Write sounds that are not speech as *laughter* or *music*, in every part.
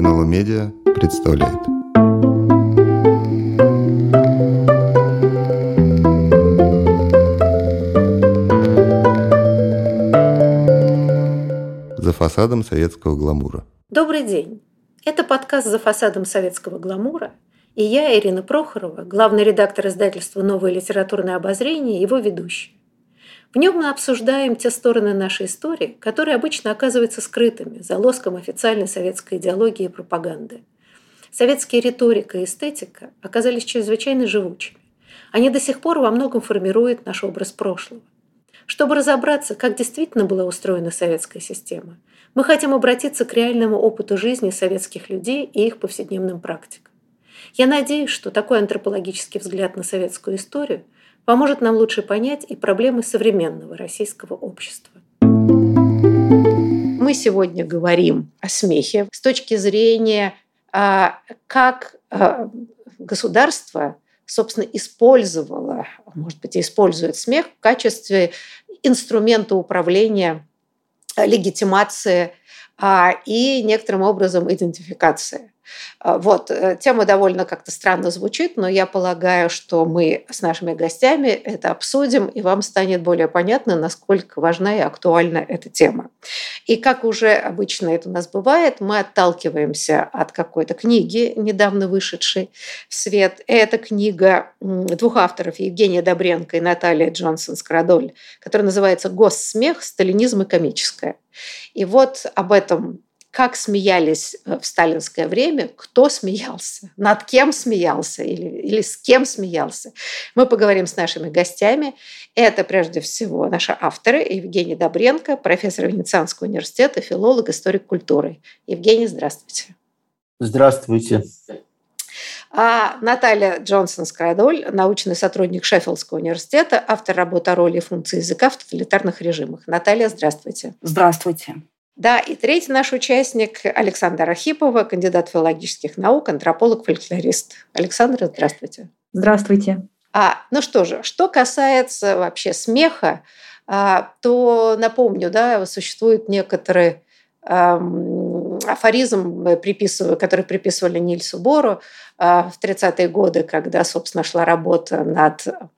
НЛО Медиа представляет. За фасадом советского гламура. Добрый день. Это подкаст «За фасадом советского гламура», и я, Ирина Прохорова, главный редактор издательства «Новое литературное обозрение» его ведущий. В нем мы обсуждаем те стороны нашей истории, которые обычно оказываются скрытыми за лоском официальной советской идеологии и пропаганды. Советские риторика и эстетика оказались чрезвычайно живучими. Они до сих пор во многом формируют наш образ прошлого. Чтобы разобраться, как действительно была устроена советская система, мы хотим обратиться к реальному опыту жизни советских людей и их повседневным практикам. Я надеюсь, что такой антропологический взгляд на советскую историю – поможет нам лучше понять и проблемы современного российского общества. Мы сегодня говорим о смехе с точки зрения, а, как а, государство, собственно, использовало, может быть, использует смех в качестве инструмента управления, легитимации а, и некоторым образом идентификации. А, вот, э, тема довольно как-то странно звучит, но я полагаю, что мы с нашими гостями это обсудим, и вам станет более понятно, насколько важна и актуальна эта тема. И как уже обычно это у нас бывает, мы отталкиваемся от какой-то книги, недавно вышедшей в свет. Это книга двух авторов, Евгения Добренко и Наталья Джонсон-Скрадоль, которая называется «Госсмех. Сталинизм и комическое». И вот об этом как смеялись э, в сталинское время, кто смеялся, над кем смеялся или, или с кем смеялся. Мы поговорим с нашими гостями. Это прежде всего наши авторы Евгений Добренко, профессор Венецианского университета, филолог, историк культуры. Евгений, здравствуйте. Здравствуйте. А Наталья Джонсон-Скрадоль, научный сотрудник Шеффилдского университета, автор работы о роли и функции языка в тоталитарных режимах. Наталья, здравствуйте. Здравствуйте. Да, и третий наш участник Александр Архипова, кандидат филологических наук, антрополог, фольклорист. Александр, здравствуйте. Здравствуйте. А, ну что же, что касается вообще смеха, а, то напомню, да, существует некоторый эм, афоризм, который приписывали Нильсу Бору э, в 30-е годы, когда, собственно, шла работа над а,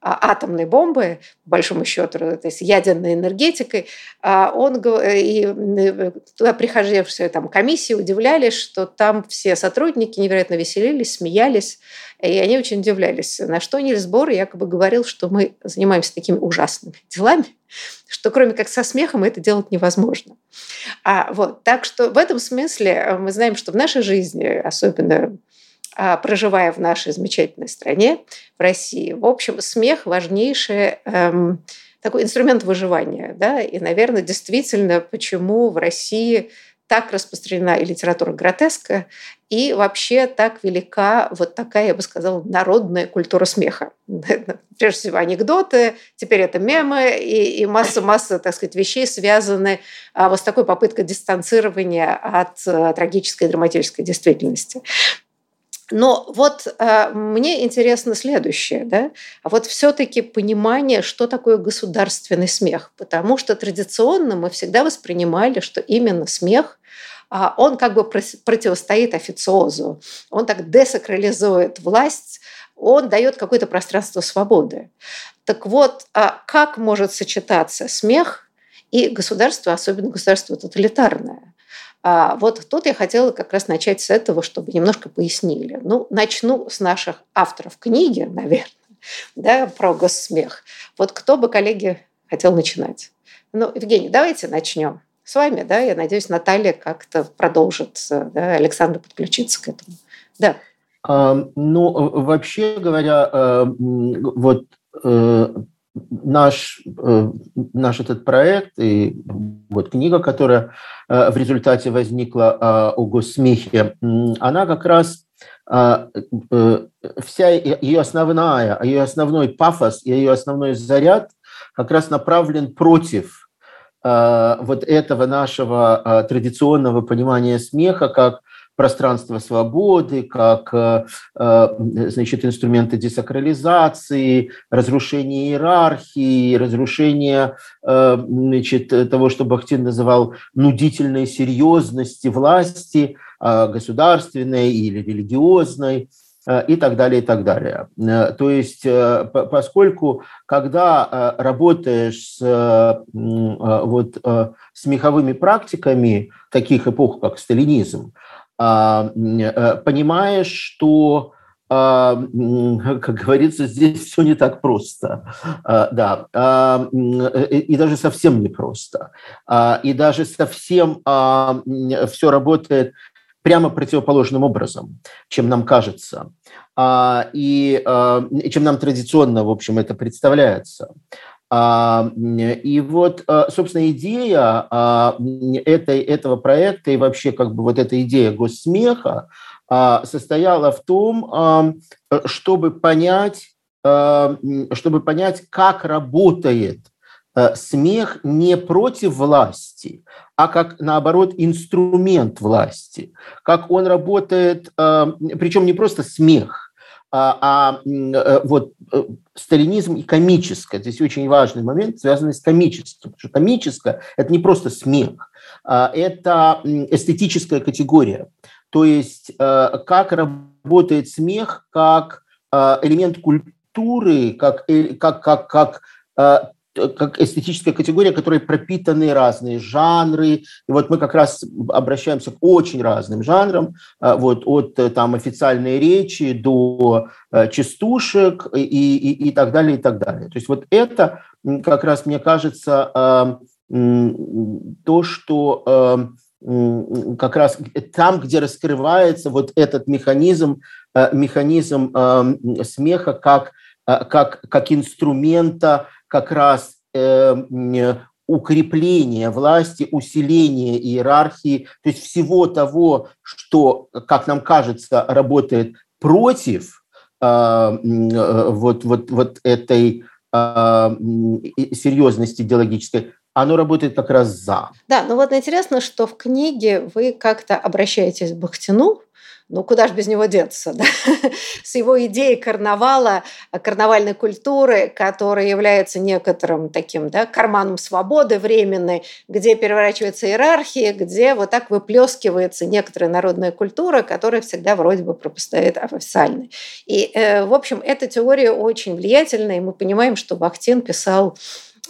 атомной бомбы, по большому счету, то есть ядерной энергетикой, а он и э, туда приходившие там комиссии удивлялись, что там все сотрудники невероятно веселились, смеялись, и они очень удивлялись, на что Нильс Бор якобы говорил, что мы занимаемся такими ужасными делами, что кроме как со смехом это делать невозможно. А, вот, так что в этом смысле э, мы знаем, что в нашей жизни, особенно а, проживая в нашей замечательной стране, в России. В общем, смех – важнейший эм, такой инструмент выживания. Да? И, наверное, действительно, почему в России так распространена и литература гротеска, и вообще так велика вот такая, я бы сказала, народная культура смеха. *laughs* Прежде всего анекдоты, теперь это мемы и, масса-масса, так сказать, вещей связаны а, вот с такой попыткой дистанцирования от а, трагической и драматической действительности. Но вот э, мне интересно следующее, да, а вот все-таки понимание, что такое государственный смех, потому что традиционно мы всегда воспринимали, что именно смех э, он как бы противостоит официозу, он так десакрализует власть, он дает какое-то пространство свободы. Так вот, а как может сочетаться смех и государство, особенно государство тоталитарное? А вот тут я хотела как раз начать с этого, чтобы немножко пояснили. Ну, начну с наших авторов книги, наверное, да, про госсмех. Вот кто бы, коллеги, хотел начинать? Ну, Евгений, давайте начнем с вами, да, я надеюсь, Наталья как-то продолжит, да, Александр подключится к этому. Да. Ну, вообще говоря, э, вот э, наш, э, наш этот проект и вот книга, которая э, в результате возникла э, о госсмехе, она как раз вся ее основная, ее основной пафос и ее основной заряд как раз направлен против вот этого нашего традиционного понимания смеха как пространство свободы, как э, э, значит, инструменты десакрализации, разрушения иерархии, разрушения э, значит, того, что Бахтин называл нудительной серьезности власти. государственной или религиозной и так далее, и так далее. То есть, поскольку, когда работаешь с, вот, смеховыми практиками таких эпох, как сталинизм, понимаешь, что а, *laughs* как говорится, здесь все не так просто. А, да, а, и даже совсем не просто. И даже совсем все работает прямо противоположным образом, чем нам кажется, и чем нам традиционно, в общем, это представляется. И вот, собственно, идея этой, этого проекта и вообще как бы вот эта идея госсмеха, а, состояла в том, чтобы понять, чтобы понять, как работает э, смех не против власти, а как, наоборот, инструмент власти. Как он работает, причем не просто смех, а, а э, вот э, сталинизм и комическое. Здесь очень важный момент, связанный с комическим. Потому что комическое – это не просто смех, а это эстетическая категория. То есть э, как работает смех как элемент культуры, как, как, как, как как эстетическая категория, которой пропитаны разные жанры. И вот мы как раз обращаемся к очень разным жанрам, вот, от там, официальной речи до частушек и, и, и так далее, и так далее. То есть вот это как раз, мне кажется, то, что как раз там, где раскрывается вот этот механизм, э, механизм э, смеха как, э, как, как инструмента как раз укрепления власти, усиления иерархии, то есть всего того, что, как нам кажется, работает против вот, вот, вот этой серьезности идеологической, оно работает как раз за. Да, ну вот интересно, что в книге вы как-то обращаетесь к Бахтину, ну куда же без него деться, да? *laughs* с его идеей карнавала, карнавальной культуры, которая является некоторым таким да, карманом свободы временной, где переворачивается иерархия, где вот так выплескивается некоторая народная культура, которая всегда вроде бы пропустает официальной. И, э, в общем, эта теория очень влиятельна, и мы понимаем, что Бахтин писал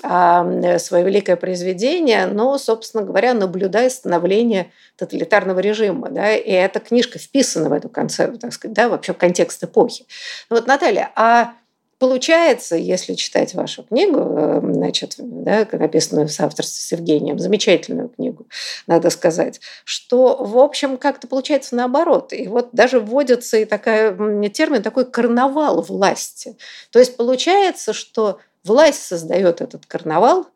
свое великое произведение, но, собственно говоря, наблюдая становление тоталитарного режима. Да, и эта книжка вписана в эту концепцию, так сказать, да, вообще в контекст эпохи. Ну вот, Наталья, а Получается, если читать вашу книгу, э, значит, да, написанную в соавторстве с Евгением, замечательную книгу, надо сказать, что, в общем, как-то получается наоборот. И вот даже вводится и такая, термин такой карнавал власти. То есть получается, что власть создает этот карнавал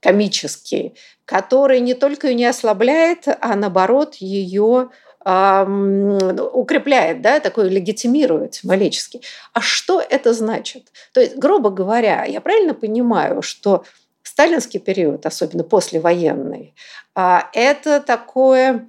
комический, который не только ее не ослабляет, а наоборот ее укрепляет, да, такой легитимирует символически. А что это значит? То есть, грубо говоря, я правильно понимаю, что сталинский период, особенно послевоенный, а, это такое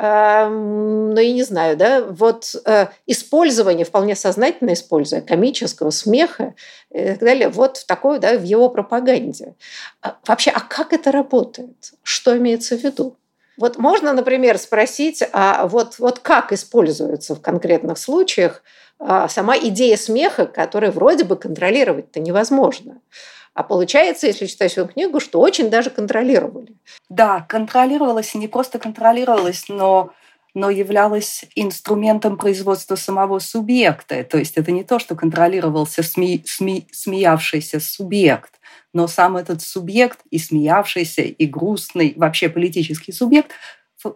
ну, я не знаю, да, вот э, использование, вполне сознательно используя комического смеха и так далее, вот в такой, да, в его пропаганде. А вообще, а как это работает? Что имеется в виду? Вот можно, например, спросить, а вот, вот как используется в конкретных случаях а, сама идея смеха, которую вроде бы контролировать-то невозможно. А получается, если читать свою книгу, что очень даже контролировали. Да, контролировалось, и не просто контролировалось, но но являлось инструментом производства самого субъекта. То есть это не то, что контролировался сме, сме, смеявшийся субъект, но сам этот субъект и смеявшийся, и грустный, вообще политический субъект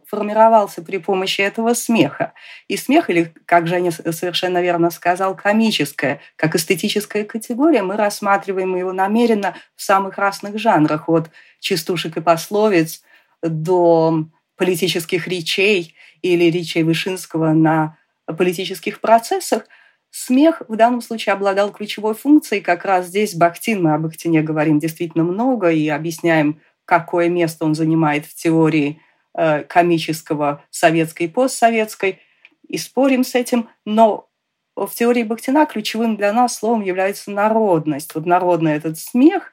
формировался при помощи этого смеха. И смех, или, как Женя совершенно верно сказал, комическое, как эстетическая категория, мы рассматриваем его намеренно в самых разных жанрах, от частушек и пословиц до политических речей или речей Вышинского на политических процессах, смех в данном случае обладал ключевой функцией. Как раз здесь Бахтин, мы об Бахтине говорим действительно много и объясняем, какое место он занимает в теории комического советской и постсоветской, и спорим с этим, но в теории Бахтина ключевым для нас словом является народность. Вот народный этот смех,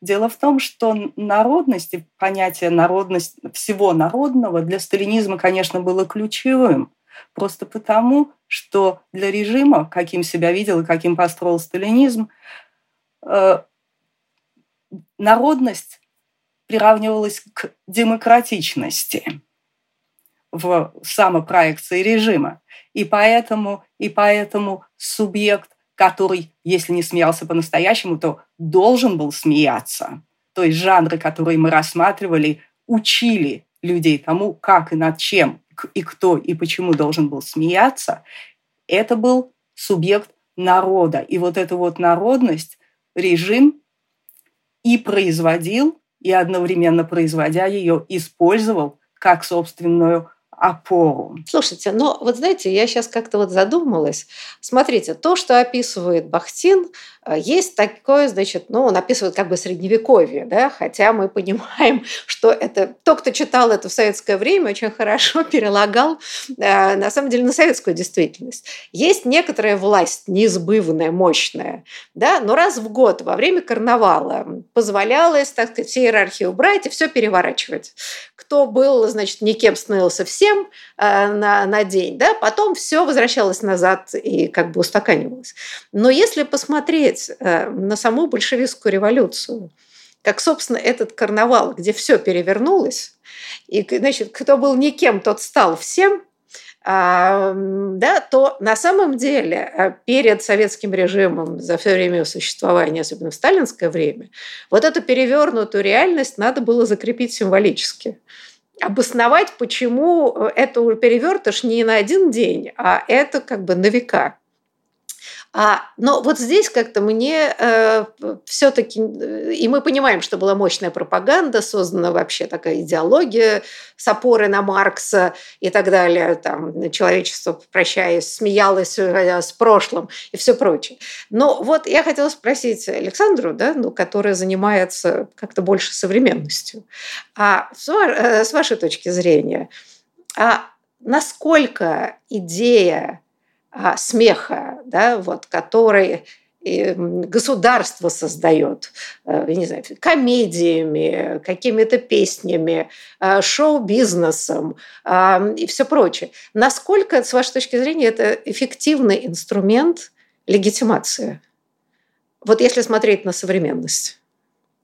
Дело в том, что народность и понятие народность всего народного для сталинизма, конечно, было ключевым. Просто потому, что для режима, каким себя видел и каким построил сталинизм, э, народность приравнивалась к демократичности в самопроекции режима. И поэтому, и поэтому субъект, который, если не смеялся по-настоящему, то должен был смеяться. То есть жанры, которые мы рассматривали, учили людей тому, как и над чем, и кто, и почему должен был смеяться. Это был субъект народа. И вот эту вот народность режим и производил, и одновременно производя ее, использовал как собственную опору. Слушайте, но вот знаете, я сейчас как-то вот задумалась. Смотрите, то, что описывает Бахтин, э, есть такое, значит, ну, он описывает как бы средневековье, да, хотя мы понимаем, *laughs* что это тот, кто читал это в советское время, очень хорошо *laughs* перелагал, э, на самом деле, на советскую действительность. Есть некоторая власть неизбывная, мощная, да, но раз в год во время карнавала позволялось, так сказать, все иерархии убрать и все переворачивать. Кто был, значит, никем становился все, всем э, на, на день, да, потом все возвращалось назад и как бы устаканивалось. Но если посмотреть э, на саму большевистскую революцию, как, собственно, этот карнавал, где все перевернулось, и, значит, кто был никем, тот стал всем, а, да, то на самом деле э, перед советским режимом за все время существования, особенно в сталинское время, вот эту перевернутую реальность надо было закрепить символически обосновать, почему э, это перевертыш не на один день, а это как бы на века. А, но вот здесь как-то мне э, все-таки, э, и мы понимаем, что была мощная пропаганда, создана вообще такая идеология с опорой на Маркса и так далее, там человечество, прощаясь, смеялось э, с прошлым и все прочее. Но вот я хотела спросить Александру, да, ну, которая занимается как-то больше современностью, а с, э, с вашей точки зрения, а насколько идея смеха, да, вот, который государство создает, э, не знаю, комедиями, какими-то песнями, э, шоу-бизнесом и все прочее. Насколько, с вашей точки зрения, это эффективный инструмент легитимации? Вот если смотреть на современность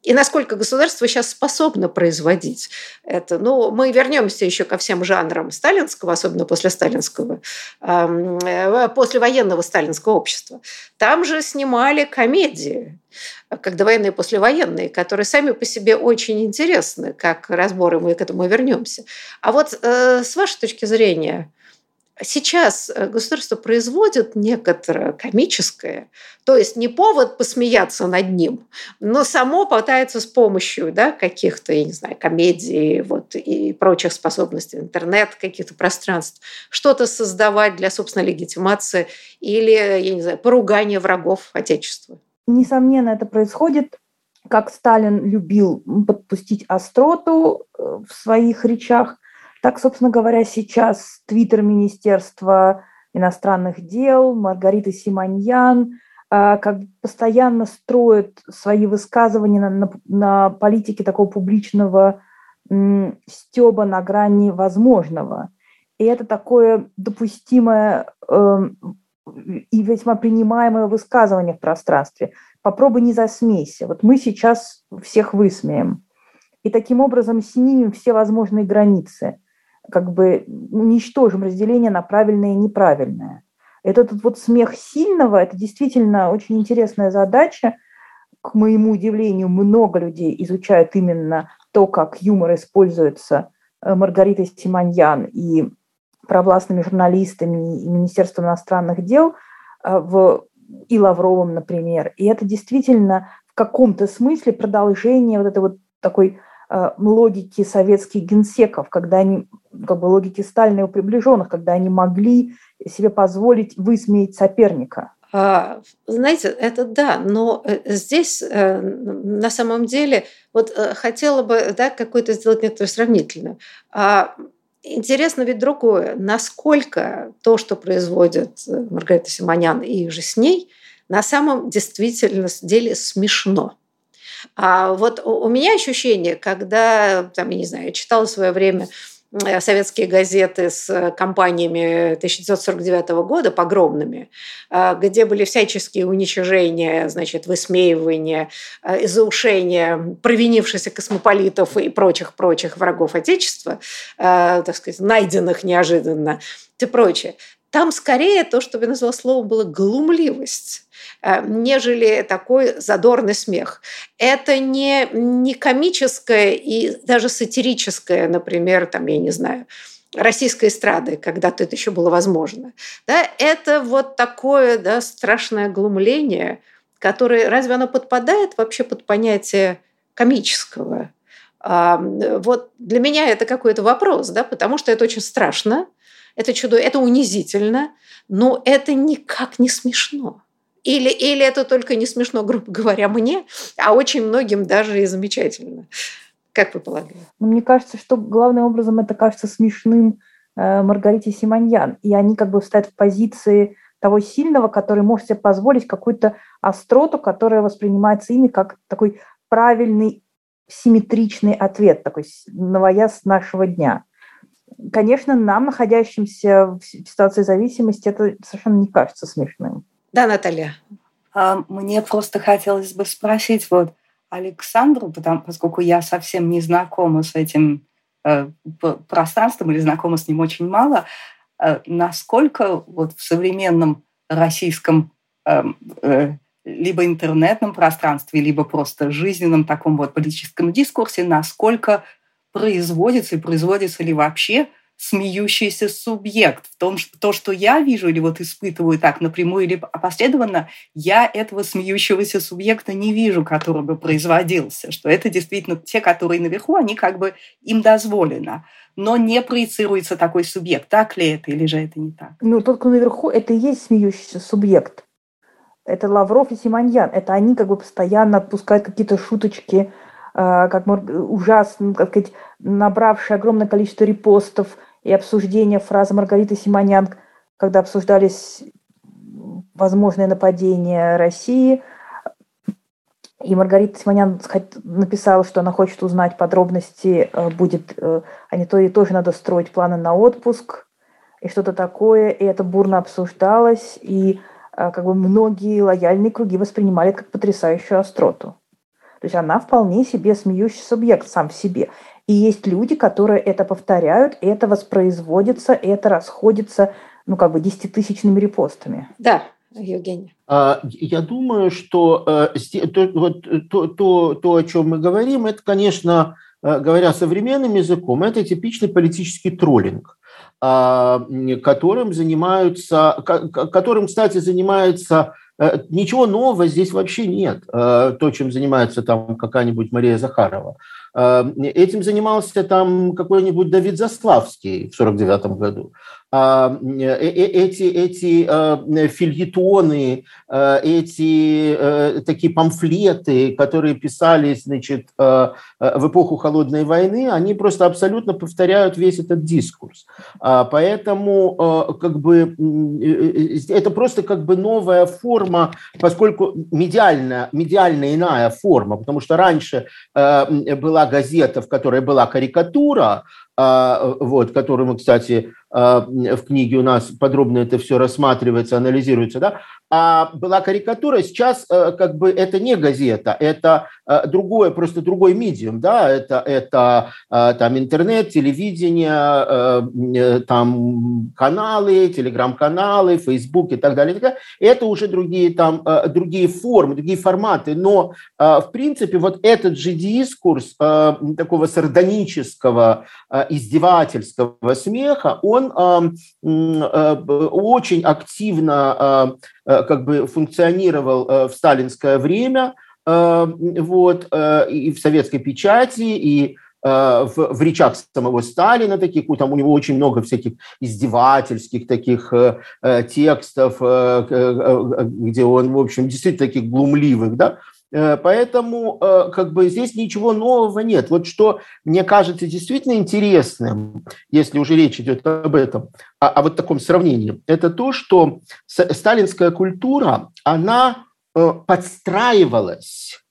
и насколько государство сейчас способно производить это. Ну, мы вернемся еще ко всем жанрам сталинского, особенно после сталинского, э, после военного сталинского общества. Там же снимали комедии, как довоенные и послевоенные, которые сами по себе очень интересны, как разборы, мы к этому вернемся. А вот э, с вашей точки зрения, Сейчас э, государство производит некоторое комическое, то есть не повод посмеяться над ним, но само пытается с помощью да, каких-то, я не знаю, комедий вот, и прочих способностей, интернет, каких-то пространств, что-то создавать для собственной легитимации или, я не знаю, поругания врагов Отечества. Несомненно, это происходит как Сталин любил подпустить остроту э, в своих речах, так, собственно говоря, сейчас Твиттер Министерства иностранных дел, Маргарита Симоньян, а, как постоянно строят свои высказывания на, на, на политике такого публичного м, стеба на грани возможного. И это такое допустимое э, и весьма принимаемое высказывание в пространстве. Попробуй не засмейся. Вот мы сейчас всех высмеем. И таким образом снимем все возможные границы как бы уничтожим разделение на правильное и неправильное. Этот вот смех сильного – это действительно очень интересная задача. К моему удивлению, много людей изучают именно то, как юмор используется э, Маргаритой Симоньян и провластными журналистами и Министерством иностранных дел э, в, и Лавровым, например. И это действительно в каком-то смысле продолжение вот этой вот такой логики советских генсеков, когда они, как бы логики Сталина и приближенных, когда они могли себе позволить высмеять соперника. А, знаете, это да, но э, здесь э, на самом деле вот хотела бы да, какой-то сделать некоторую сравнительную. А, интересно ведь другое, насколько то, что производит Маргарита Симонян и же с ней, на самом действительно деле смешно. А вот у меня ощущение, когда, там, я не знаю, я читала в свое время Э, советские газеты с э, компаниями 1949 года, погромными, э, где были всяческие уничижения, значит, высмеивания, изаушения провинившихся космополитов и прочих-прочих врагов Отечества, так сказать, найденных неожиданно и прочее. Там скорее то, что я назвала словом, было глумливость нежели такой задорный смех. Это не, не комическое и даже сатирическое, например, там, я не знаю, российской эстрады, когда-то это еще было возможно. Да, это вот такое да, страшное глумление, которое, разве оно подпадает вообще под понятие комического? А, вот для меня это какой-то вопрос, да, потому что это очень страшно, это чудо, это унизительно, но это никак не смешно. Или, или это только не смешно, грубо говоря, мне, а очень многим даже и замечательно. Как вы полагаете? Ну, мне кажется, что главным образом это кажется смешным э, Маргарите Симоньян. И они как бы стоят в позиции того сильного, который может себе позволить какую-то остроту, которая воспринимается ими как такой правильный, симметричный ответ, такой новояз нашего дня. Конечно, нам, находящимся в ситуации зависимости, это совершенно не кажется смешным. Да, Наталья. А, мне просто хотелось бы спросить вот Александру, потому, поскольку я совсем не знакома с этим э, пространством или знакома с ним очень мало, э, насколько вот в современном российском э, либо интернетном пространстве, либо просто жизненном таком вот политическом дискурсе, насколько производится и производится ли вообще смеющийся субъект. В том, что то, что я вижу или вот испытываю так напрямую или опосредованно, я этого смеющегося субъекта не вижу, который бы производился. Что это действительно те, которые наверху, они как бы им дозволено. Но не проецируется такой субъект. Так ли это или же это не так? Ну, тот, кто наверху, это и есть смеющийся субъект. Это Лавров и Симоньян. Это они как бы постоянно отпускают какие-то шуточки, как ужасно, как сказать, набравшие огромное количество репостов и обсуждения фразы Маргариты Симонян, когда обсуждались возможные нападения России. И Маргарита Симонян написала, что она хочет узнать подробности, э, будет, а не то и тоже надо строить планы на отпуск и что-то такое. И это бурно обсуждалось, и э, как бы многие лояльные круги воспринимали это как потрясающую остроту. То есть она вполне себе смеющийся субъект сам в себе. И есть люди, которые это повторяют, это воспроизводится, это расходится, ну, как бы, десятитысячными репостами. Да, Евгений. А, я думаю, что э, то, вот, то, то, то, о чем мы говорим, это, конечно, э, говоря современным языком, это типичный политический троллинг а, которым занимаются, которым, кстати, занимается Э, ничего нового здесь вообще нет, э, то, чем занимается там какая-нибудь Мария Захарова. Э, этим занимался там какой-нибудь Давид Заславский в 1949 году. А, э, э, эти, эти фильетоны, эти такие памфлеты, которые писались значит, в эпоху Холодной войны, они просто абсолютно повторяют весь этот дискурс. А, поэтому как бы, это просто как бы новая форма, поскольку медиальная, медиальная иная форма, потому что раньше была газета, в которой была карикатура, а, вот, которую мы, кстати, в книге у нас подробно это все рассматривается, анализируется, да, а была карикатура, сейчас э, как бы это не газета, это э, другое, просто другой медиум, да, это, это э, там интернет, телевидение, там каналы, телеграм-каналы, Facebook и так далее, это уже другие там, другие формы, другие форматы, но в принципе вот этот же дискурс такого сардонического, издевательского смеха, он очень активно Э, как бы функционировал э, в сталинское время, э, вот, и в советской печати, и в, в речах самого Сталина таких, там у него очень много всяких издевательских таких текстов, где он, в общем, действительно таких глумливых, да, Э, поэтому э, как бы здесь ничего нового нет. Вот что мне кажется действительно интересным, если уже речь идет об этом, о, о вот таком сравнении, это то, что сталинская культура, она э, подстраивалась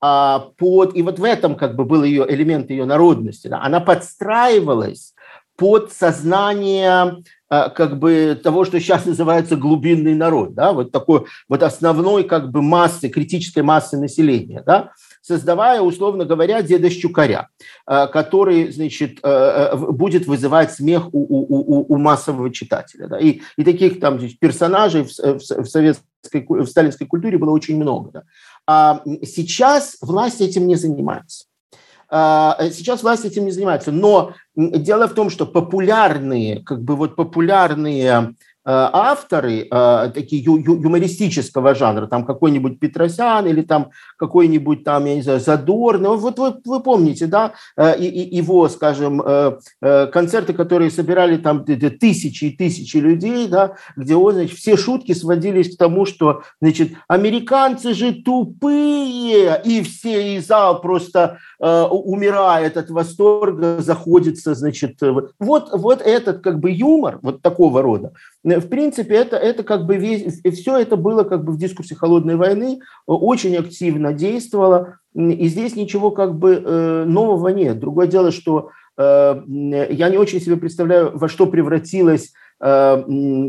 а, под, и вот в этом как бы был ее элемент ее народности. Да, она подстраивалась под сознание а, как бы того, что сейчас называется глубинный народ, да, вот такой вот основной как бы массы, критической массы населения, да, создавая, условно говоря, деда Щукаря, а, который, значит, а, будет вызывать смех у, у, у, у массового читателя. Да. И, и таких там персонажей в, в, в советской, в сталинской культуре было очень много. Да. А сейчас власть этим не занимается. А, сейчас власть этим не занимается. Но дело в том, что популярные, как бы вот популярные авторы э, такие ю, ю, юмористического жанра, там какой-нибудь Петросян или там какой-нибудь там, я не знаю, Задорный, вот вы, вы помните, да, э, и, и, его, скажем, концерты, которые собирали там тысячи и тысячи людей, да, где он, значит, все шутки сводились к тому, что, значит, американцы же тупые, и все, и зал просто умирает от восторга, заходится, значит, вот, вот этот как бы юмор, вот такого рода, в принципе, это, это как бы весь, все это было как бы в дискурсе холодной войны, очень активно действовало, и здесь ничего как бы э, нового нет. Другое дело, что э, я не очень себе представляю, во что превратилась э,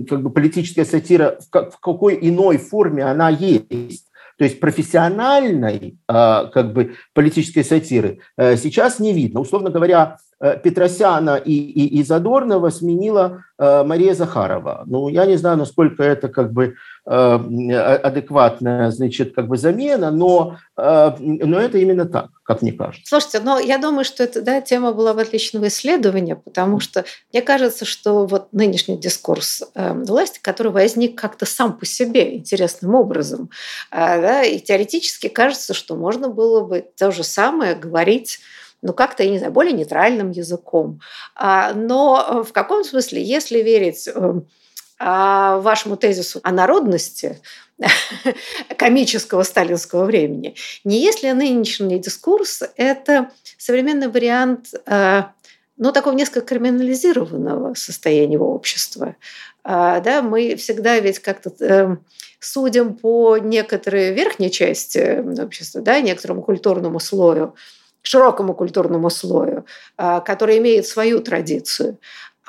как бы политическая сатира, в, как, в какой иной форме она есть. То есть профессиональной как бы политической сатиры сейчас не видно. Условно говоря, Петросяна и, и, и Задорнова сменила Э, Мария Захарова. Ну, я не знаю, насколько это как бы э, адекватная, значит, как бы замена, но, э, но это именно так, как мне кажется. Слушайте, но я думаю, что эта да, тема была в отличного исследования, потому что мне кажется, что вот нынешний дискурс власти, который возник как-то сам по себе интересным образом, да, и теоретически кажется, что можно было бы то же самое говорить ну, как-то, я не знаю, более нейтральным языком. А, но э, в каком смысле, если верить эм, а, вашему тезису о народности *laughs* комического сталинского времени, не если нынешний дискурс – это современный вариант э, ну, такого несколько криминализированного состояния общества. А, да, мы всегда ведь как-то эм, судим по некоторой верхней части общества, да, некоторому культурному слою, широкому культурному слою, а, который имеет свою традицию.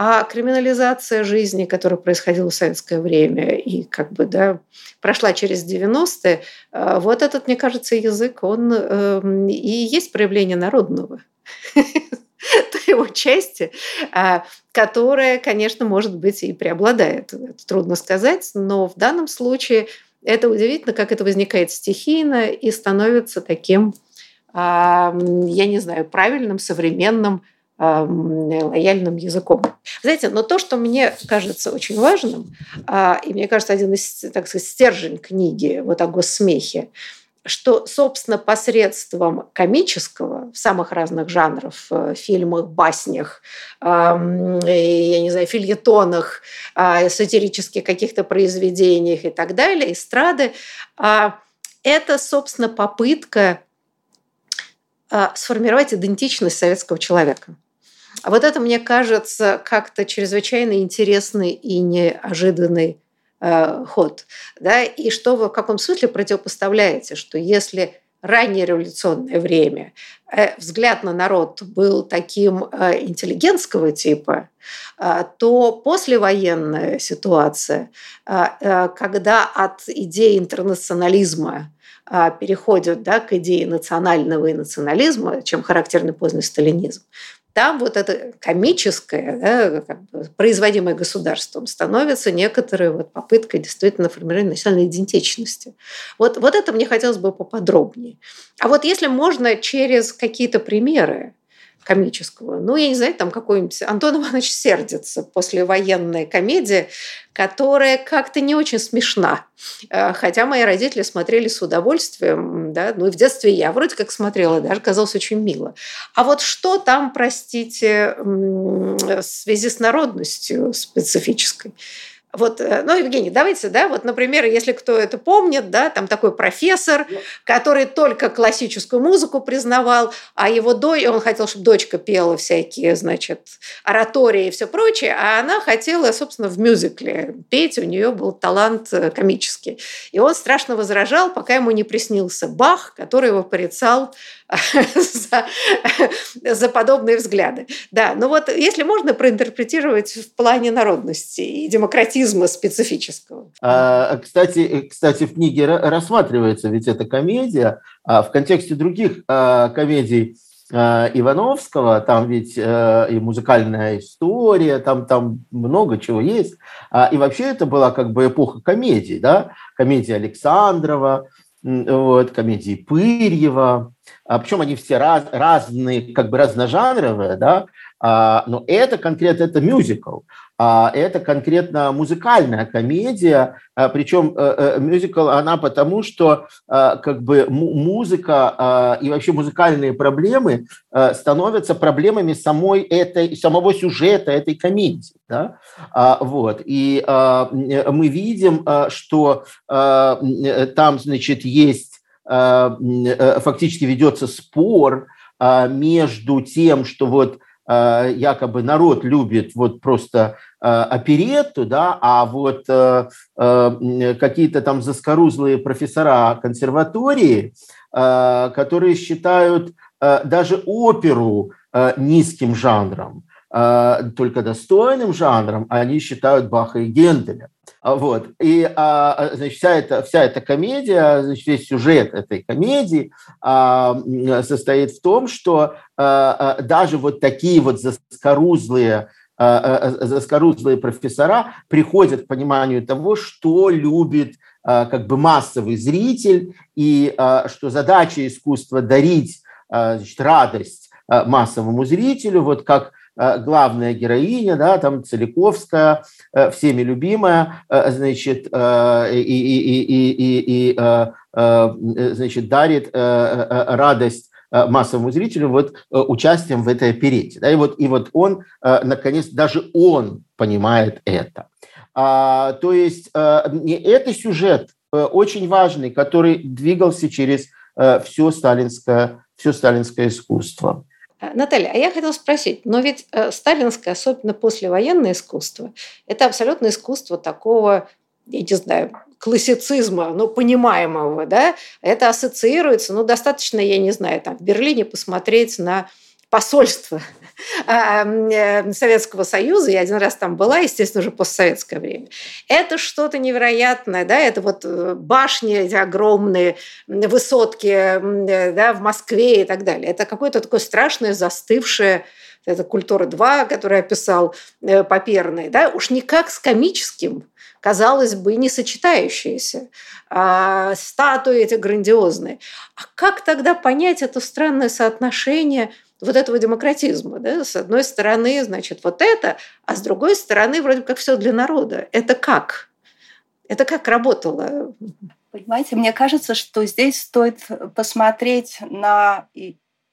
А криминализация жизни, которая происходила в советское время и как бы, да, прошла через 90-е, а, вот этот, мне кажется, язык, он эм, и есть проявление народного *laughs* той его части, а, которая, конечно, может быть и преобладает. Это трудно сказать, но в данном случае это удивительно, как это возникает стихийно и становится таким я не знаю, правильным, современным, лояльным языком. Знаете, но то, что мне кажется очень важным, а, и мне кажется, один из, так сказать, стержень книги вот о госсмехе, что, собственно, посредством комического в самых разных жанрах, э, фильмах, баснях, я не знаю, фильетонах, а, сатирических каких-то произведениях и так далее, эстрады, а, это, собственно, попытка сформировать идентичность советского человека. А вот это, мне кажется, как-то чрезвычайно интересный и неожиданный э, ход. Да? И что вы в каком смысле противопоставляете, что если раннее революционное время э, взгляд на народ был таким э, интеллигентского типа, э, то послевоенная ситуация, э, когда от идеи интернационализма а, переходят да, к идее национального и национализма, чем характерный поздний сталинизм, там вот это комическое, да, как бы производимое государством, становится некоторой вот попыткой действительно формирования национальной идентичности. Вот, вот это мне хотелось бы поподробнее. А вот если можно через какие-то примеры, комического. Ну, я не знаю, там какой-нибудь Антон Иванович сердится после военной комедии, которая как-то не очень смешна. Э, хотя мои родители смотрели с удовольствием, да, ну и в детстве я вроде как смотрела, даже казалось очень мило. А вот что там, простите, в связи с народностью специфической? Вот, э, ну, Евгений, давайте, да, вот, например, если кто это помнит, да, там такой профессор, который только классическую музыку признавал, а его дочь, он хотел, чтобы дочка пела всякие, значит, оратории и все прочее, а она хотела, собственно, в мюзикле петь, у нее был талант э, комический. И он страшно возражал, пока ему не приснился Бах, который его порицал за, за подобные взгляды. Да, ну вот если можно проинтерпретировать в плане народности и демократизма специфического. А, кстати, кстати, в книге рассматривается ведь эта комедия а в контексте других а, комедий а, Ивановского, там ведь э, и музыкальная история, там, там много чего есть. И вообще это была как бы эпоха комедий, да, комедия Александрова, вот, комедии Пырьева, а, причем они все раз, разные, как бы разножанровые, да, а, но это конкретно это мюзикл, а это конкретно музыкальная комедия, а, причем а, мюзикл она потому, что а, как бы музыка а, и вообще музыкальные проблемы а, становятся проблемами самой этой, самого сюжета этой комедии. Да? А, вот. И а, мы видим, а, что а, там, значит, есть фактически ведется спор а, между тем, что вот а, якобы народ любит вот просто оперетту, да, а вот какие-то там заскорузлые профессора консерватории, которые считают даже оперу низким жанром, только достойным жанром, они считают Баха и Генделя. Вот. И а, значит, вся, эта, вся эта комедия, значит, весь сюжет этой комедии а, состоит в том, что а, даже вот такие вот заскорузлые заскорузлые профессора приходят к пониманию того, что любит как бы массовый зритель, и что задача искусства дарить значит, радость массовому зрителю, вот как главная героиня, да, там Целиковская, э, всеми любимая, э, значит, и, и, и, и, и значит, дарит радость массовому зрителю вот участием в этой оперете. Да, и, вот, и вот он, наконец, даже он понимает это. А, то есть это сюжет очень важный, который двигался через все сталинское, все сталинское искусство. Э, Наталья, а я хотела спросить, но ведь э, сталинское, особенно послевоенное искусство, это абсолютно искусство такого, я не знаю, классицизма, ну, понимаемого, да, это ассоциируется, ну, достаточно, я не знаю, там, в Берлине посмотреть на посольство *laughs* а, э, Советского Союза, я один раз там была, естественно, уже постсоветское время. Это что-то невероятное, да, это вот э, башни эти огромные, высотки э, да, в Москве и так далее. Это какое-то такое страшное, застывшее это культура 2, который описал Паперный, да, уж никак с комическим, казалось бы, не сочетающиеся. А, статуи эти грандиозные. А как тогда понять это странное соотношение – вот этого демократизма. Да? С одной стороны, значит, вот это, а с другой стороны, вроде как все для народа. Это как? Это как работало? Понимаете, мне кажется, что здесь стоит посмотреть на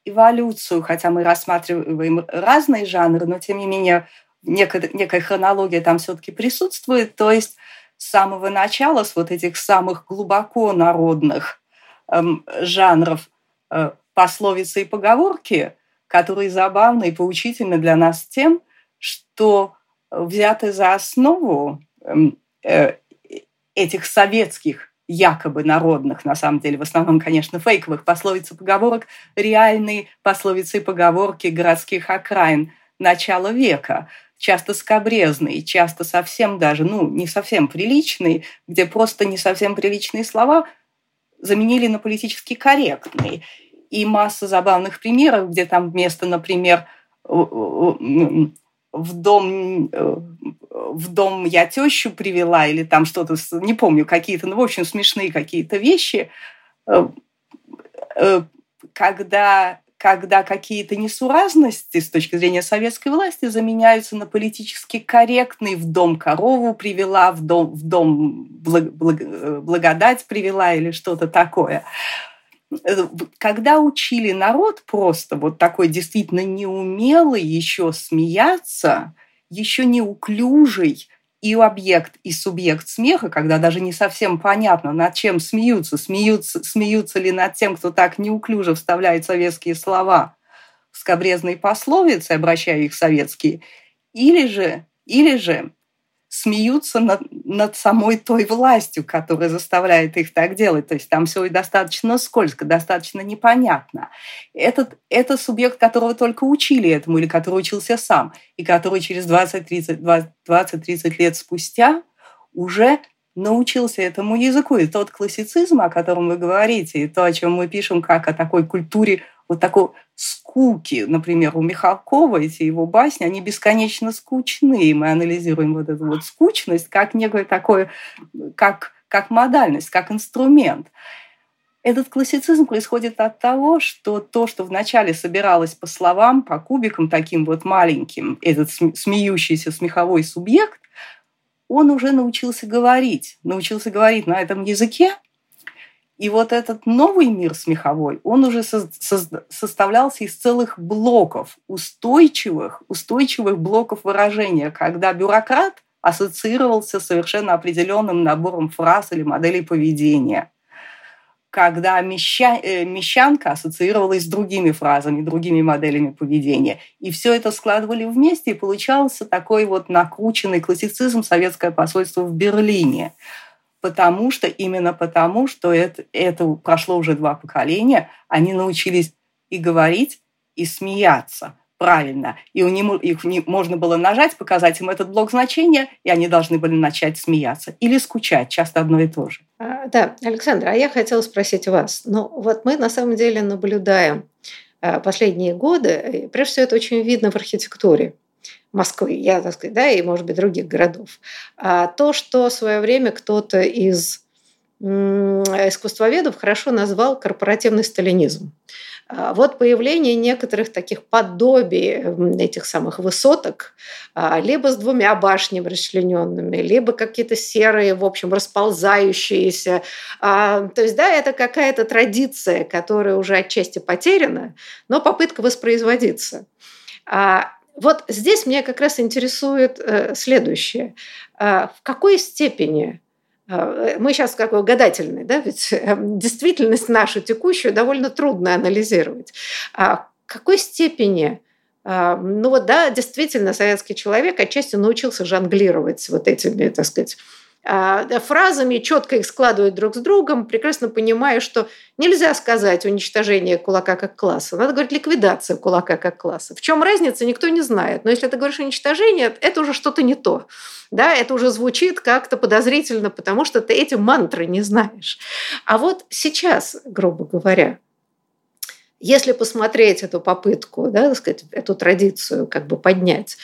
эволюцию, хотя мы рассматриваем разные жанры, но тем не менее некая, некая хронология там все-таки присутствует. То есть с самого начала, с вот этих самых глубоко народных эм, жанров э, пословицы и поговорки – которые забавны и поучительны для нас тем, что взяты за основу эм, э, этих советских якобы народных, на самом деле, в основном, конечно, фейковых пословиц и поговорок, реальные пословицы и поговорки городских окраин начала века, часто скобрезные, часто совсем даже, ну, не совсем приличные, где просто не совсем приличные слова заменили на политически корректные и масса забавных примеров, где там вместо, например, в дом, в дом я тещу привела или там что-то, не помню, какие-то, ну, в общем, смешные какие-то вещи, э, э, когда, когда какие-то несуразности с точки зрения советской власти заменяются на политически корректный в дом корову привела, в дом, в дом благ, благ, э, благодать привела или что-то такое. Э, когда учили народ просто вот такой действительно неумелый еще смеяться, еще неуклюжий и объект, и субъект смеха, когда даже не совсем понятно, над чем смеются, смеются, смеются ли над тем, кто так неуклюже вставляет советские слова в скобрезные пословицы, обращая их в советские, или же, или же смеются над, над самой той властью, которая заставляет их так делать. То есть там все достаточно скользко, достаточно непонятно. Этот, это субъект, которого только учили этому или который учился сам, и который через 20-30 лет спустя уже научился этому языку. И тот классицизм, о котором вы говорите, и то, о чем мы пишем, как о такой культуре вот такой скуки. Например, у Михалкова эти его басни, они бесконечно скучны. Мы анализируем вот эту вот скучность как некое такое, как, как модальность, как инструмент. Этот классицизм происходит от того, что то, что вначале собиралось по словам, по кубикам таким вот маленьким, этот смеющийся смеховой субъект, он уже научился говорить, научился говорить на этом языке, и вот этот новый мир смеховой, он уже со со составлялся из целых блоков, устойчивых, устойчивых блоков выражения, когда бюрократ ассоциировался с совершенно определенным набором фраз или моделей поведения когда меща, э, мещанка ассоциировалась с другими фразами, другими моделями поведения. И все это складывали вместе, и получался такой вот накрученный классицизм советское посольство в Берлине – потому что, именно потому, что это, это прошло уже два поколения, они научились и говорить, и смеяться правильно. И у них, их не, можно было нажать, показать им этот блок значения, и они должны были начать смеяться. Или скучать, часто одно и то же. А, да, Александр, а я хотела спросить вас. Ну, вот мы на самом деле наблюдаем а, последние годы, прежде всего это очень видно в архитектуре. Москвы, я, так сказать, да, и, может быть, других городов. А то, что в свое время кто-то из искусствоведов хорошо назвал корпоративный сталинизм. А вот появление некоторых таких подобий этих самых высоток, а, либо с двумя башнями расчлененными, либо какие-то серые, в общем, расползающиеся. А, то есть, да, это какая-то традиция, которая уже отчасти потеряна, но попытка воспроизводиться. Вот здесь меня как раз интересует э, следующее. А, в какой степени а, мы сейчас как бы гадательные, да, ведь эм, действительность нашу текущую довольно трудно анализировать. А в какой степени ну вот да, действительно, советский человек отчасти научился жонглировать вот этими, так сказать, а, фразами, четко их складывать друг с другом, прекрасно понимая, что нельзя сказать уничтожение кулака как класса. Надо говорить ликвидация кулака как класса. В чем разница, никто не знает. Но если ты говоришь уничтожение, это уже что-то не то. Да, это уже звучит как-то подозрительно, потому что ты эти мантры не знаешь. А вот сейчас, грубо говоря, если посмотреть эту попытку, да, так сказать, эту традицию как бы поднять,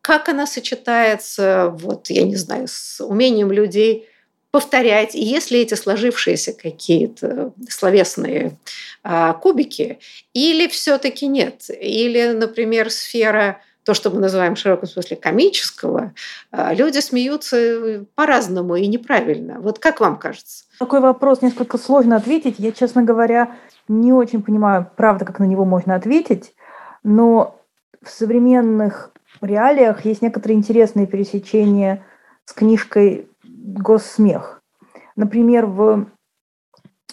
как она сочетается, вот, я не знаю, с умением людей повторять. И если эти сложившиеся какие-то словесные а, кубики, или все-таки нет, или, например, сфера то, что мы называем в широком смысле комического, а, люди смеются по-разному и неправильно. Вот как вам кажется? Такой вопрос несколько сложно ответить. Я, честно говоря, не очень понимаю, правда, как на него можно ответить, но в современных реалиях есть некоторые интересные пересечения с книжкой «Госсмех». Например, в,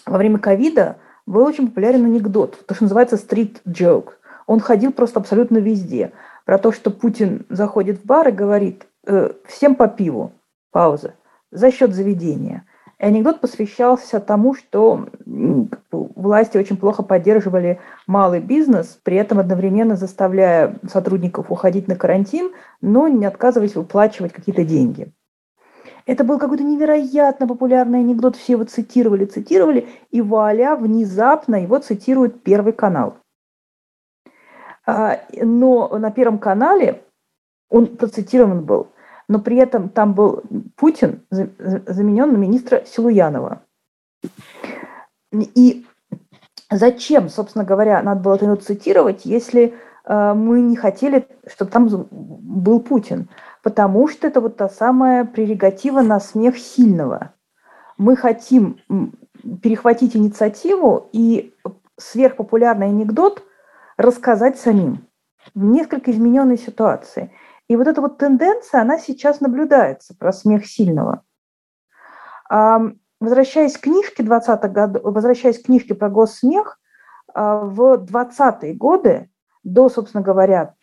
во время ковида был очень популярен анекдот, то, что называется «street joke». Он ходил просто абсолютно везде. Про то, что Путин заходит в бар и говорит э, «всем по пиву», пауза, за счет заведения. И анекдот посвящался тому, что власти очень плохо поддерживали малый бизнес, при этом одновременно заставляя сотрудников уходить на карантин, но не отказываясь выплачивать какие-то деньги. Это был какой-то невероятно популярный анекдот, все его цитировали, цитировали, и вуаля, внезапно его цитирует Первый канал. А, но на Первом канале он процитирован был – но при этом там был Путин заменен на министра Силуянова. И зачем, собственно говоря, надо было это цитировать, если э, мы не хотели, чтобы там был Путин? Потому что это вот та самая прерогатива на смех сильного. Мы хотим перехватить инициативу и сверхпопулярный анекдот рассказать самим в несколько измененной ситуации – И вот эта вот тенденция, она сейчас наблюдается про смех сильного. Возвращаясь к книжке 20-х годов, возвращаясь к книжке про госсмех, а, в 20-е годы, до, собственно говоря,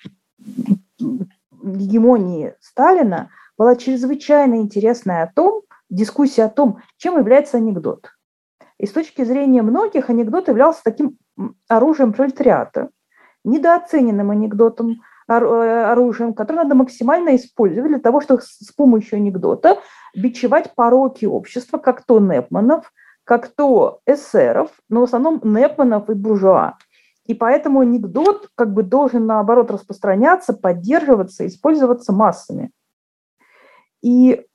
гегемонии Сталина, была чрезвычайно интересная о том, дискуссия о том, чем является анекдот. И с точки зрения многих анекдот являлся таким оружием пролетариата, недооцененным анекдотом, оружием, которое надо максимально использовать для того, чтобы с помощью анекдота бичевать пороки общества, как то Непманов, как то эсеров, но в основном Непманов и буржуа. И поэтому анекдот как бы должен, наоборот, распространяться, поддерживаться, использоваться массами. И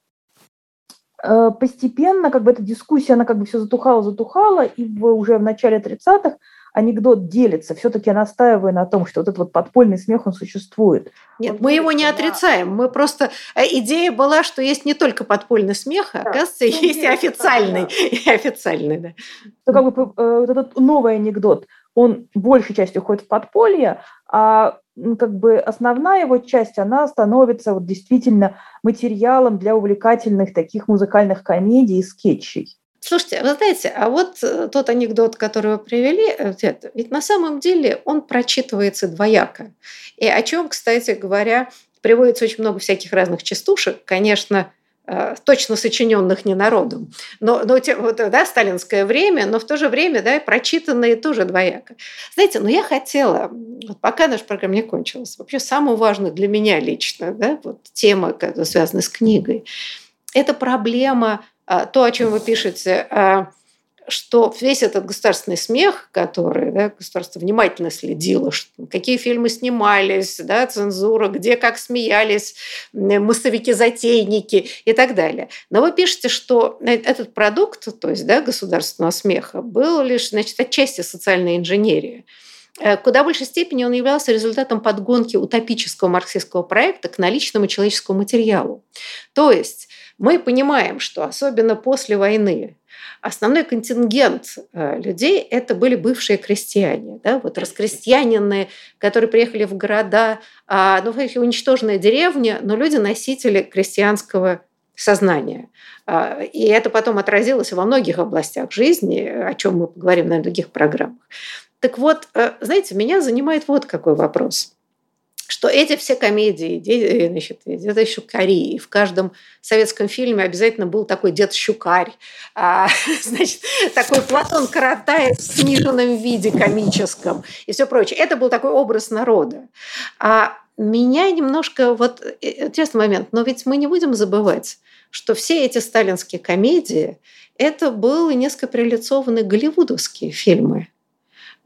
э, постепенно как бы эта дискуссия, она как бы все затухала, затухала, и уже в начале 30-х анекдот делится. Все-таки я настаиваю на том, что вот этот вот подпольный смех, он существует. Нет, он мы его не отрицаем. Мы просто... Э, идея была, что есть не только подпольный смех, а, да. оказывается, ну, есть и официальный. Да. *laughs* И официальный, да. То, как бы, э, вот этот новый анекдот, он большей частью уходит в подполье, а как бы основная его часть, она становится вот действительно материалом для увлекательных таких музыкальных комедий и скетчей. Слушайте, вы знаете, а вот э, тот анекдот, который вы привели, э, ведь на самом деле он прочитывается двояко. И о чем, кстати говоря, приводится очень много всяких разных частушек, конечно, э, точно сочиненных не народом, но, но вот, да, сталинское время, но в то же время да, прочитанные тоже двояко. Знаете, но я хотела, вот пока наша программа не кончилась, вообще самую важную для меня лично да, вот тема, связанная с книгой, это проблема а, то, о чем вы пишете, а, что весь этот государственный смех, который да, государство внимательно следило, какие фильмы снимались, да, цензура, где как смеялись, массовики-затейники и так далее. Но вы пишете, что э, этот продукт, то есть да, государственного смеха, был лишь значит, отчасти социальной инженерии. Э, куда большей степени он являлся результатом подгонки утопического марксистского проекта к наличному человеческому материалу. То есть мы понимаем, что особенно после войны основной контингент э, людей это были бывшие крестьяне, да, вот раскрестьяненные, которые приехали в города, а, ну, уничтоженная деревня, но люди носители крестьянского сознания. А, и это потом отразилось во многих областях жизни, о чем мы поговорим на других программах. Так вот, э, знаете, меня занимает вот какой вопрос что эти все комедии, э, значит, дед Щукари, и в каждом советском фильме обязательно был такой дед Щукарь, а, *laughs* значит, такой Платон Каратаев в сниженном виде комическом и все прочее. Это был такой образ народа. А меня немножко, вот э, интересный момент, но ведь мы не будем забывать, что все эти сталинские комедии, это были несколько прилицованные голливудовские фильмы.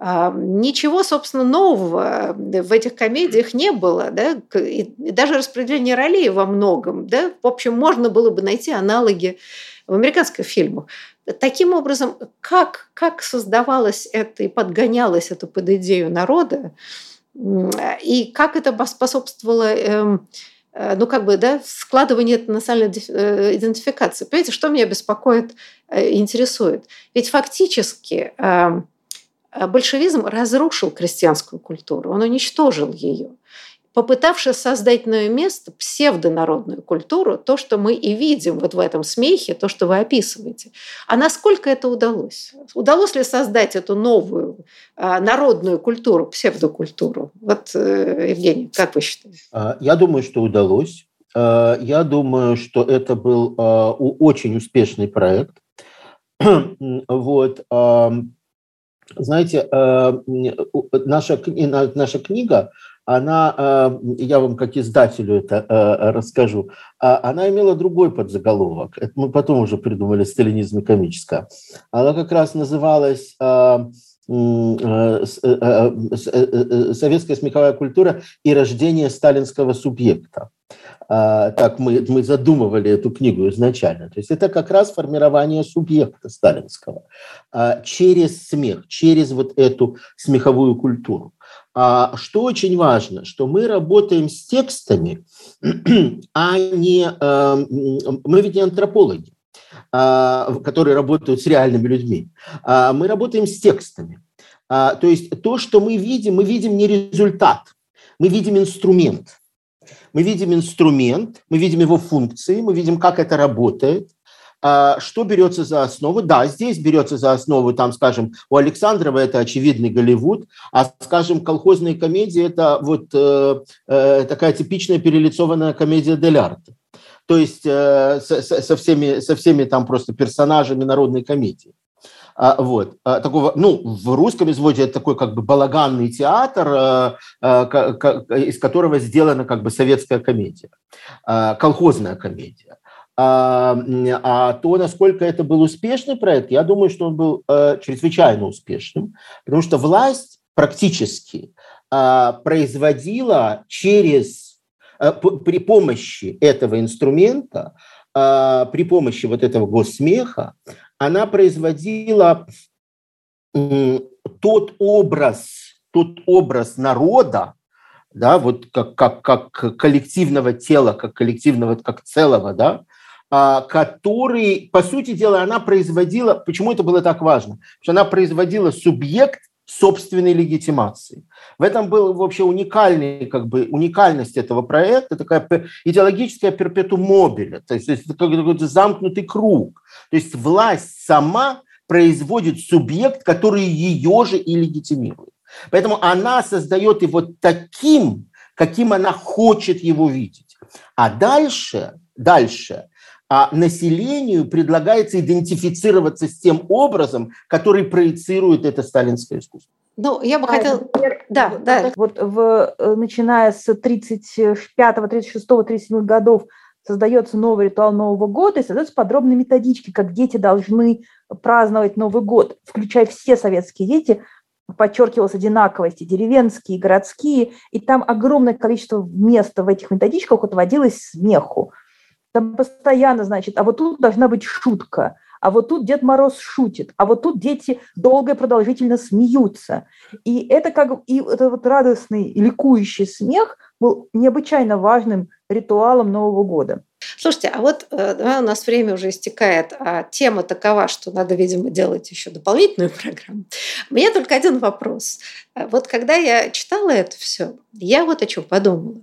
А, ничего, собственно, нового в этих комедиях не было, да, и даже распределение ролей во многом, да, в общем, можно было бы найти аналоги в американских фильмах. Таким образом, как, как создавалось это и подгонялось это под идею народа, и как это способствовало эм, э, ну, как бы, да, складыванию национальной э, идентификации. Понимаете, что меня беспокоит, э, интересует? Ведь фактически эм, большевизм разрушил крестьянскую культуру, он уничтожил ее, попытавшись создать новое место, псевдонародную культуру, то, что мы и видим вот в этом смехе, то, что вы описываете. А насколько это удалось? Удалось ли создать эту новую а, народную культуру, псевдокультуру? Вот, э, Евгений, как вы считаете? А, я думаю, что удалось. Я думаю, что это был очень успешный проект. *clears throat* Вот знаете, э, наша, наша книга, она, э, я вам как издателю это э, расскажу, а она имела другой подзаголовок. Это мы потом уже придумали «Сталинизм и комическое». Она как раз называлась «Советская смеховая культура и рождение сталинского субъекта». А, так мы, мы задумывали эту книгу изначально. То есть это как раз формирование субъекта сталинского а, через смех, через вот эту смеховую культуру. А что очень важно, что мы работаем с текстами, *clears throat* а не... Мы ведь не антропологи, которые работают с реальными людьми. Мы работаем с текстами. То есть то, что мы видим, мы видим не результат, мы видим инструмент – Мы видим инструмент, мы видим его функции, мы видим, как это работает, а, что берется за основу? Да, здесь берется за основу, там, скажем, у Александрова это очевидный Голливуд, а, скажем, колхозные комедии – это вот э, э, такая типичная перелицованная комедия дель арте. То есть э, со, со, всеми, со всеми там просто персонажами народной комедии. А, вот. А, такого, ну, в русском изводе это такой как бы балаганный театр, из которого сделана как бы советская комедия, колхозная комедия. А, а то, насколько это был успешный проект, я думаю, что он был э, чрезвычайно успешным, потому что власть практически э, производила через, э, при помощи этого инструмента, э, при помощи вот этого госсмеха, она производила тот образ, тот образ народа, да, вот как, как, как коллективного тела, как коллективного, как целого, да, а, который, по сути дела, она производила, почему это было так важно? Потому что она производила субъект собственной легитимации. В этом был вообще уникальный, как бы, уникальность этого проекта, такая идеологическая перпетум мобиля, то есть это какой-то замкнутый круг. То есть власть сама производит субъект, который ее же и легитимирует. Поэтому она создает его таким, каким она хочет его видеть. А дальше, дальше а населению предлагается идентифицироваться с тем образом, который проецирует это сталинское искусство. Ну, я бы хотела... Да, да. Вот в, э, начиная с 35, 36, 37 годов создается новый ритуал Нового года и создаются подробные методички, как дети должны праздновать Новый год, включая все советские дети, подчеркивалась одинаковость, и деревенские, и городские, и там огромное количество места в этих методичках отводилось смеху. Там постоянно, значит, а вот тут должна быть шутка, а вот тут Дед Мороз шутит, а вот тут дети долго и продолжительно смеются. И это как и этот вот радостный, ликующий смех был необычайно важным ритуалом Нового года. Слушайте, а вот э, да, у нас время уже истекает, а тема такова, что надо, видимо, делать еще дополнительную *laughs* программу. У меня только один вопрос. Э, вот когда я читала это все, я вот о чем подумала,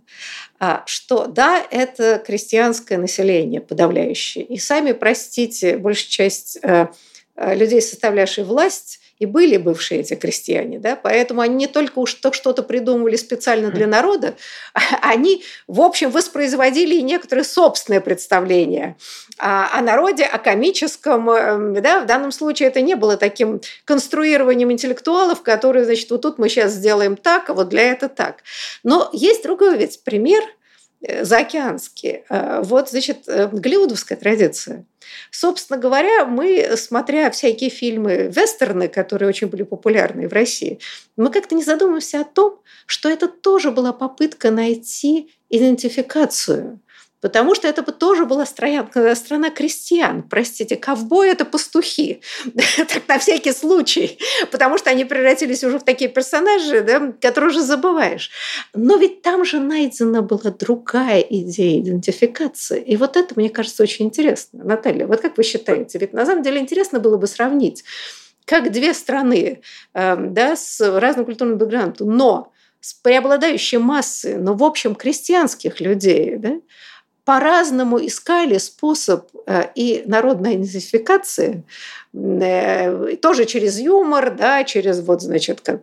а, что да, это крестьянское население подавляющее, и сами, простите, большая часть э, людей, составлявшие власть, и были бывшие эти крестьяне, да, поэтому они не только уж что-то придумывали специально для народа, *laughs* они, в общем, воспроизводили и некоторые собственные представления о, народе, о комическом, эм, да, в данном случае это не было таким конструированием интеллектуалов, которые, значит, вот тут мы сейчас сделаем так, а вот для этого так. Но есть другой ведь пример – Э, заокеанские. Э, вот, значит, э, голливудовская традиция. Собственно говоря, мы, смотря всякие фильмы вестерны, которые очень были популярны в России, мы как-то не задумываемся о том, что это тоже была попытка найти идентификацию – Потому что это бы тоже была страна, страна крестьян. Простите, ковбои – это пастухи. *laughs* так на всякий случай. Потому что они превратились уже в такие персонажи, да, которые уже забываешь. Но ведь там же найдена была другая идея идентификации. И вот это, мне кажется, очень интересно. Наталья, вот как вы считаете? Ведь на самом деле интересно было бы сравнить, как две страны э, да, с разным культурным бэкграундом, но с преобладающей массой, но в общем крестьянских людей, да, по-разному искали способ э, и народной идентификации, э, тоже через юмор, да, через вот, значит, как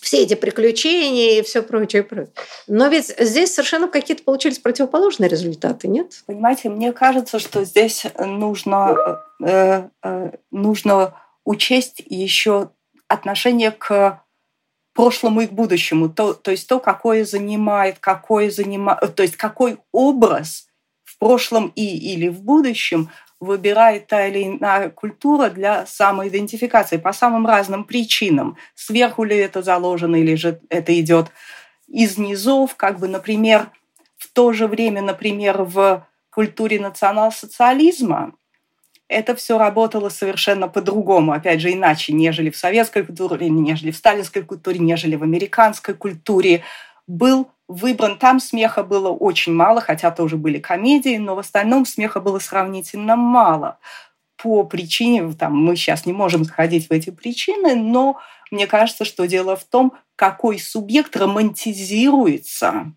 все эти приключения и все прочее, прочее. Но ведь здесь совершенно какие-то получились противоположные результаты, нет? Понимаете, мне кажется, что здесь нужно, э, э, нужно учесть еще отношение к прошлому и к будущему, то, то есть то, какое занимает, какой занимает, то есть какой образ в прошлом и или в будущем выбирает та или иная культура для самоидентификации по самым разным причинам. Сверху ли это заложено, или же это идет из низов, как бы, например, в то же время, например, в культуре национал-социализма это все работало совершенно по-другому, опять же, иначе, нежели в советской культуре, нежели в сталинской культуре, нежели в американской культуре. Был выбран, там смеха было очень мало, хотя тоже были комедии, но в остальном смеха было сравнительно мало. По причине, там, мы сейчас не можем заходить в эти причины, но мне кажется, что дело в том, какой субъект романтизируется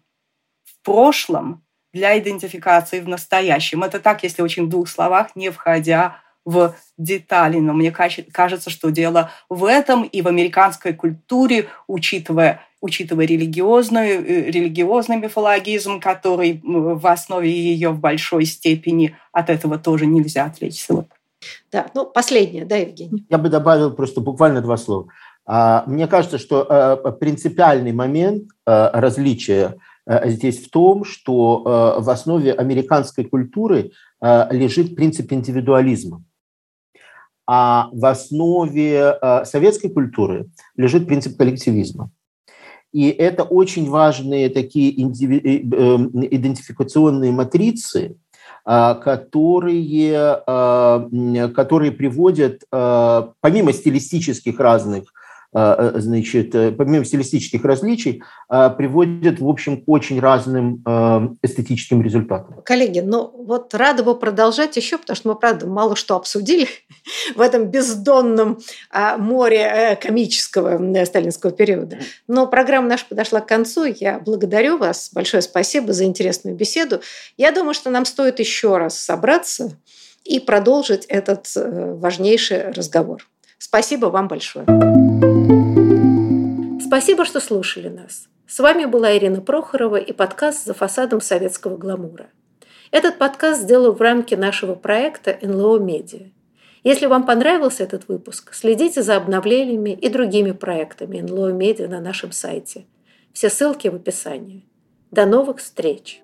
прошлом для идентификации в настоящем. Это так, если очень в двух словах, не входя в детали. Но мне кажется, что дело в этом и в американской культуре, учитывая, учитывая религиозную, э, религиозный мифологизм, который в основе ее в большой степени от этого тоже нельзя отвлечься. Вот. Да, ну последнее, да, Евгений? Я бы добавил просто буквально два слова. А, мне кажется, что э, принципиальный момент э, различия здесь в том, что в основе американской культуры лежит принцип индивидуализма а в основе э, советской культуры лежит принцип коллективизма. И это очень важные такие э, эм, идентификационные матрицы, э, которые, которые приводят, помимо стилистических разных э, значит, э, помимо стилистических различий, а, приводит, в общем, к очень разным а, эстетическим результатам. Коллеги, ну вот рада бы продолжать еще, потому что мы, правда, мало что обсудили *laughs* в этом бездонном море э, комического сталинского периода. Но программа наша подошла к концу. Я благодарю вас. Большое спасибо за интересную беседу. Я думаю, что нам стоит еще раз собраться и продолжить этот важнейший разговор. Спасибо вам большое. Спасибо, что слушали нас. С вами была Ирина Прохорова и подкаст «За фасадом советского гламура». Этот подкаст сделал в рамке нашего проекта НЛО Медиа. Если вам понравился этот выпуск, следите за обновлениями и другими проектами НЛО Медиа на нашем сайте. Все ссылки в описании. До новых встреч!